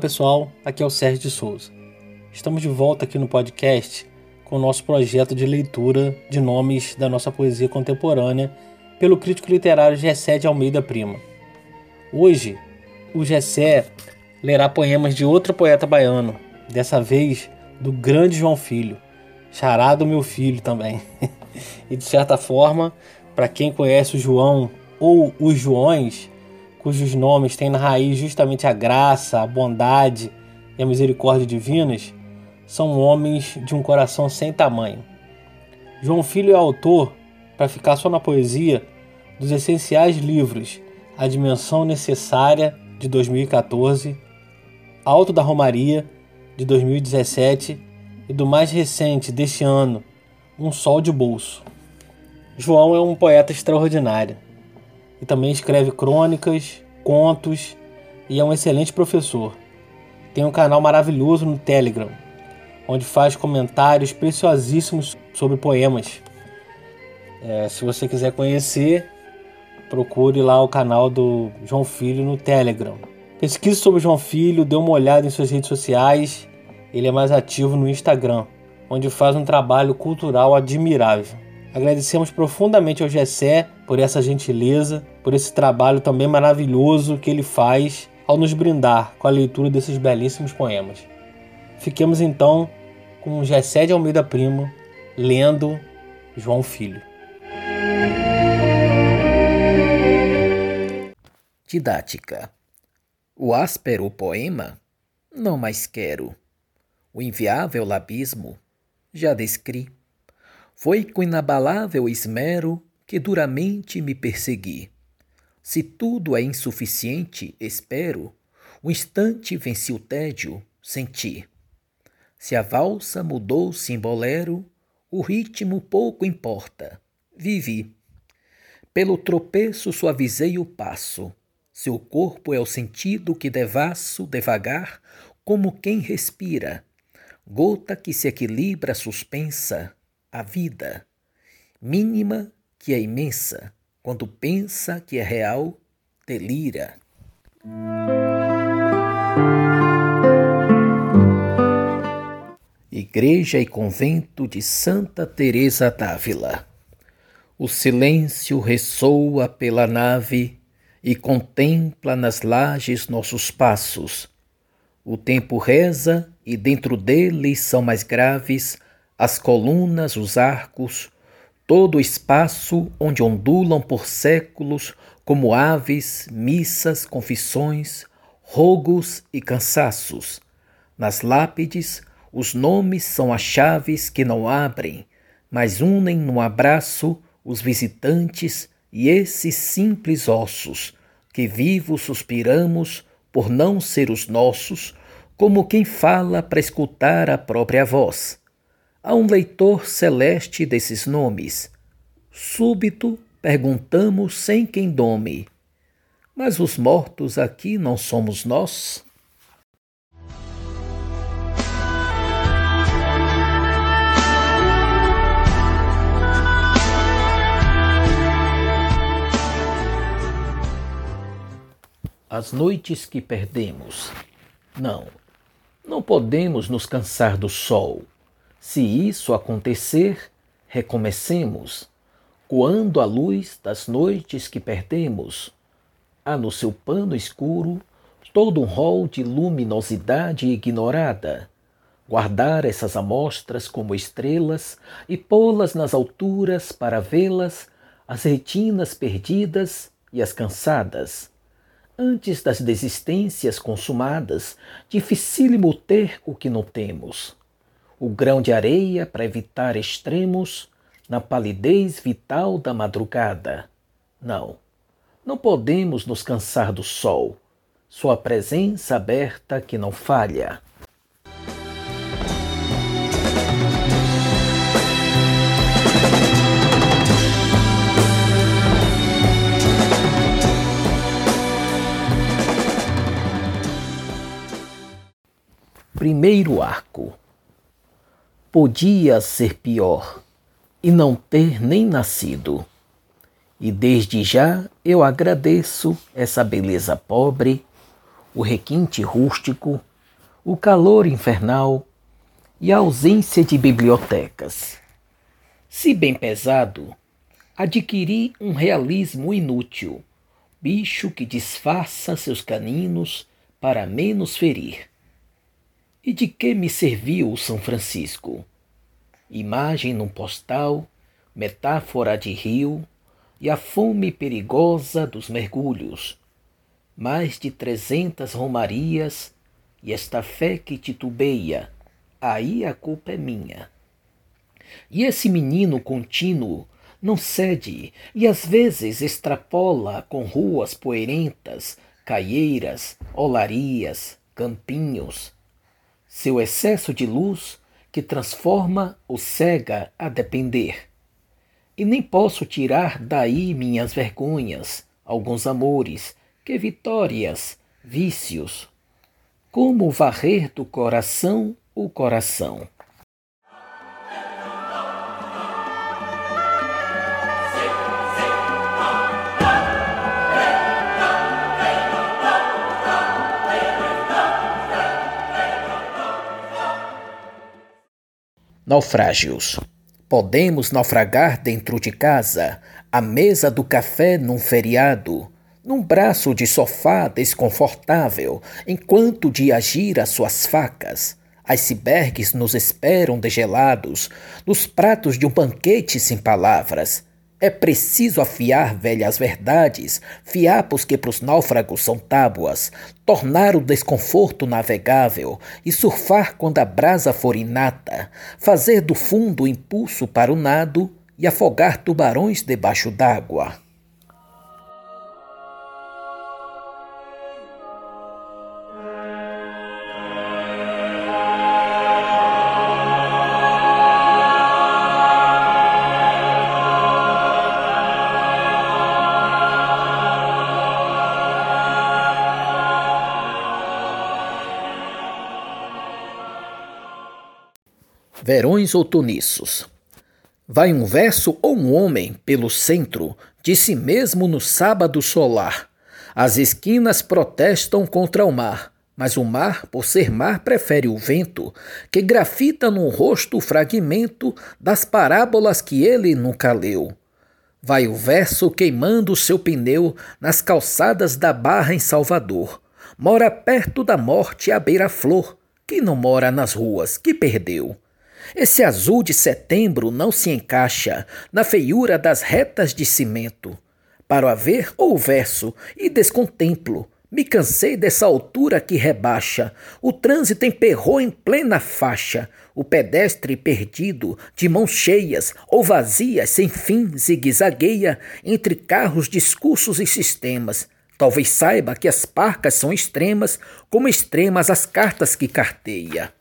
Pessoal, aqui é o Sérgio de Souza. Estamos de volta aqui no podcast com o nosso projeto de leitura de nomes da nossa poesia contemporânea pelo crítico literário Gessé de Almeida Prima. Hoje, o Gessé lerá poemas de outro poeta baiano, dessa vez do grande João Filho, charado meu filho também. e de certa forma, para quem conhece o João ou os Joões, cujos nomes têm na raiz justamente a graça, a bondade e a misericórdia divinas, são homens de um coração sem tamanho. João Filho é autor, para ficar só na poesia, dos essenciais livros A Dimensão Necessária, de 2014, Alto da Romaria, de 2017 e do mais recente deste ano, Um Sol de Bolso. João é um poeta extraordinário e também escreve crônicas, contos e é um excelente professor. Tem um canal maravilhoso no Telegram, onde faz comentários preciosíssimos sobre poemas. É, se você quiser conhecer, procure lá o canal do João Filho no Telegram. Pesquise sobre João Filho, dê uma olhada em suas redes sociais. Ele é mais ativo no Instagram, onde faz um trabalho cultural admirável. Agradecemos profundamente ao Gessé por essa gentileza, por esse trabalho também maravilhoso que ele faz ao nos brindar com a leitura desses belíssimos poemas. Fiquemos então com Gessé de Almeida Primo lendo João Filho. Didática. O áspero poema não mais quero. O inviável labismo já descri. Foi com inabalável esmero que duramente me persegui. Se tudo é insuficiente, espero, um instante venci o tédio, senti. Se a valsa mudou-se em bolero, o ritmo pouco importa, vivi. Pelo tropeço suavizei o passo, seu corpo é o sentido que devasso devagar, como quem respira, gota que se equilibra suspensa, a vida, mínima que é imensa, quando pensa que é real, delira. Igreja e Convento de Santa Teresa d'Ávila. O silêncio ressoa pela nave e contempla nas lajes nossos passos. O tempo reza e dentro dele são mais graves as colunas, os arcos, todo o espaço onde ondulam por séculos, como aves, missas, confissões, rogos e cansaços. Nas lápides, os nomes são as chaves que não abrem, mas unem num abraço os visitantes e esses simples ossos, que vivos suspiramos por não ser os nossos, como quem fala para escutar a própria voz a um leitor celeste desses nomes. Súbito perguntamos sem quem dome: Mas os mortos aqui não somos nós? As noites que perdemos. Não, não podemos nos cansar do sol se isso acontecer, recomecemos. Quando a luz das noites que perdemos, há no seu pano escuro todo um rol de luminosidade ignorada. Guardar essas amostras como estrelas e pô-las nas alturas para vê-las, as retinas perdidas e as cansadas. Antes das desistências consumadas, dificílimo ter o que não temos o grão de areia para evitar extremos na palidez vital da madrugada. Não, não podemos nos cansar do sol, sua presença aberta que não falha. Primeiro arco podia ser pior e não ter nem nascido. E desde já eu agradeço essa beleza pobre, o requinte rústico, o calor infernal e a ausência de bibliotecas. Se bem pesado, adquiri um realismo inútil, bicho que disfarça seus caninos para menos ferir. E de que me serviu o São Francisco? Imagem num postal, metáfora de rio e a fome perigosa dos mergulhos. Mais de trezentas romarias e esta fé que titubeia, aí a culpa é minha. E esse menino contínuo não cede e às vezes extrapola com ruas poeirentas, caieiras, olarias, campinhos. Seu excesso de luz que transforma o cega a depender. E nem posso tirar daí minhas vergonhas, alguns amores, que vitórias, vícios. Como varrer do coração o coração? Naufrágios. Podemos naufragar dentro de casa, à mesa do café num feriado, num braço de sofá desconfortável, enquanto de agir as suas facas. Icebergs nos esperam degelados, nos pratos de um banquete sem palavras. É preciso afiar velhas verdades, fiapos que pros náufragos são tábuas, tornar o desconforto navegável e surfar quando a brasa for inata, fazer do fundo impulso para o nado e afogar tubarões debaixo d'água. Verões outonissos. Vai um verso ou um homem pelo centro de si mesmo no sábado solar. As esquinas protestam contra o mar, mas o mar, por ser mar, prefere o vento, que grafita no rosto o fragmento das parábolas que ele nunca leu. Vai o verso queimando seu pneu nas calçadas da Barra em Salvador. Mora perto da morte a beira-flor, que não mora nas ruas, que perdeu. Esse azul de setembro não se encaixa na feiura das retas de cimento. Para o haver ou verso, e descontemplo. Me cansei dessa altura que rebaixa. O trânsito emperrou em plena faixa. O pedestre perdido, de mãos cheias ou vazias, sem fim, zigue-zagueia entre carros, discursos e sistemas. Talvez saiba que as parcas são extremas, como extremas as cartas que carteia.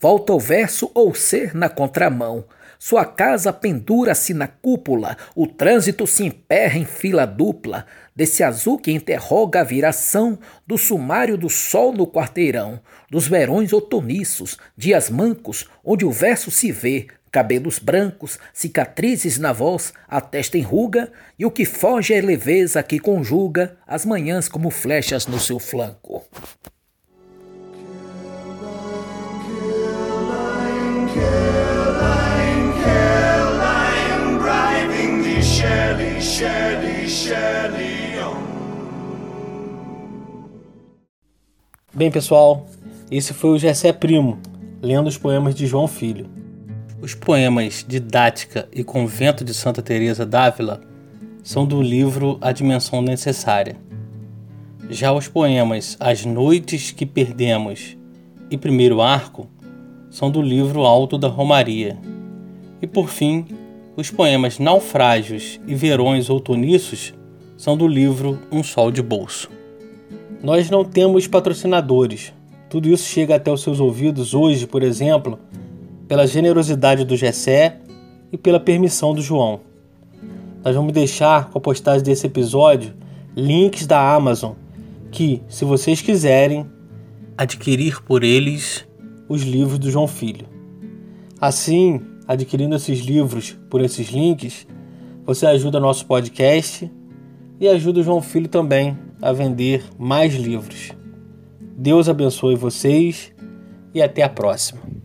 Volta o verso ou ser na contramão. Sua casa pendura-se na cúpula, o trânsito se emperra em fila dupla, desse azul que interroga a viração do sumário do sol no quarteirão, dos verões outonissos, dias mancos, onde o verso se vê, cabelos brancos, cicatrizes na voz, a testa enruga, e o que foge é leveza que conjuga as manhãs como flechas no seu flanco. Bem, pessoal, esse foi o Gessé Primo, lendo os poemas de João Filho. Os poemas Didática e Convento de Santa Teresa d'Ávila são do livro A Dimensão Necessária. Já os poemas As Noites que Perdemos e Primeiro Arco são do livro Alto da Romaria. E por fim, os poemas Naufrágios e Verões Outoniços são do livro Um Sol de Bolso. Nós não temos patrocinadores. Tudo isso chega até os seus ouvidos hoje, por exemplo, pela generosidade do Gessé e pela permissão do João. Nós vamos deixar com a postagem desse episódio links da Amazon que, se vocês quiserem, adquirir por eles os livros do João Filho. Assim, adquirindo esses livros por esses links, você ajuda nosso podcast e ajuda o João Filho também a vender mais livros. Deus abençoe vocês e até a próxima.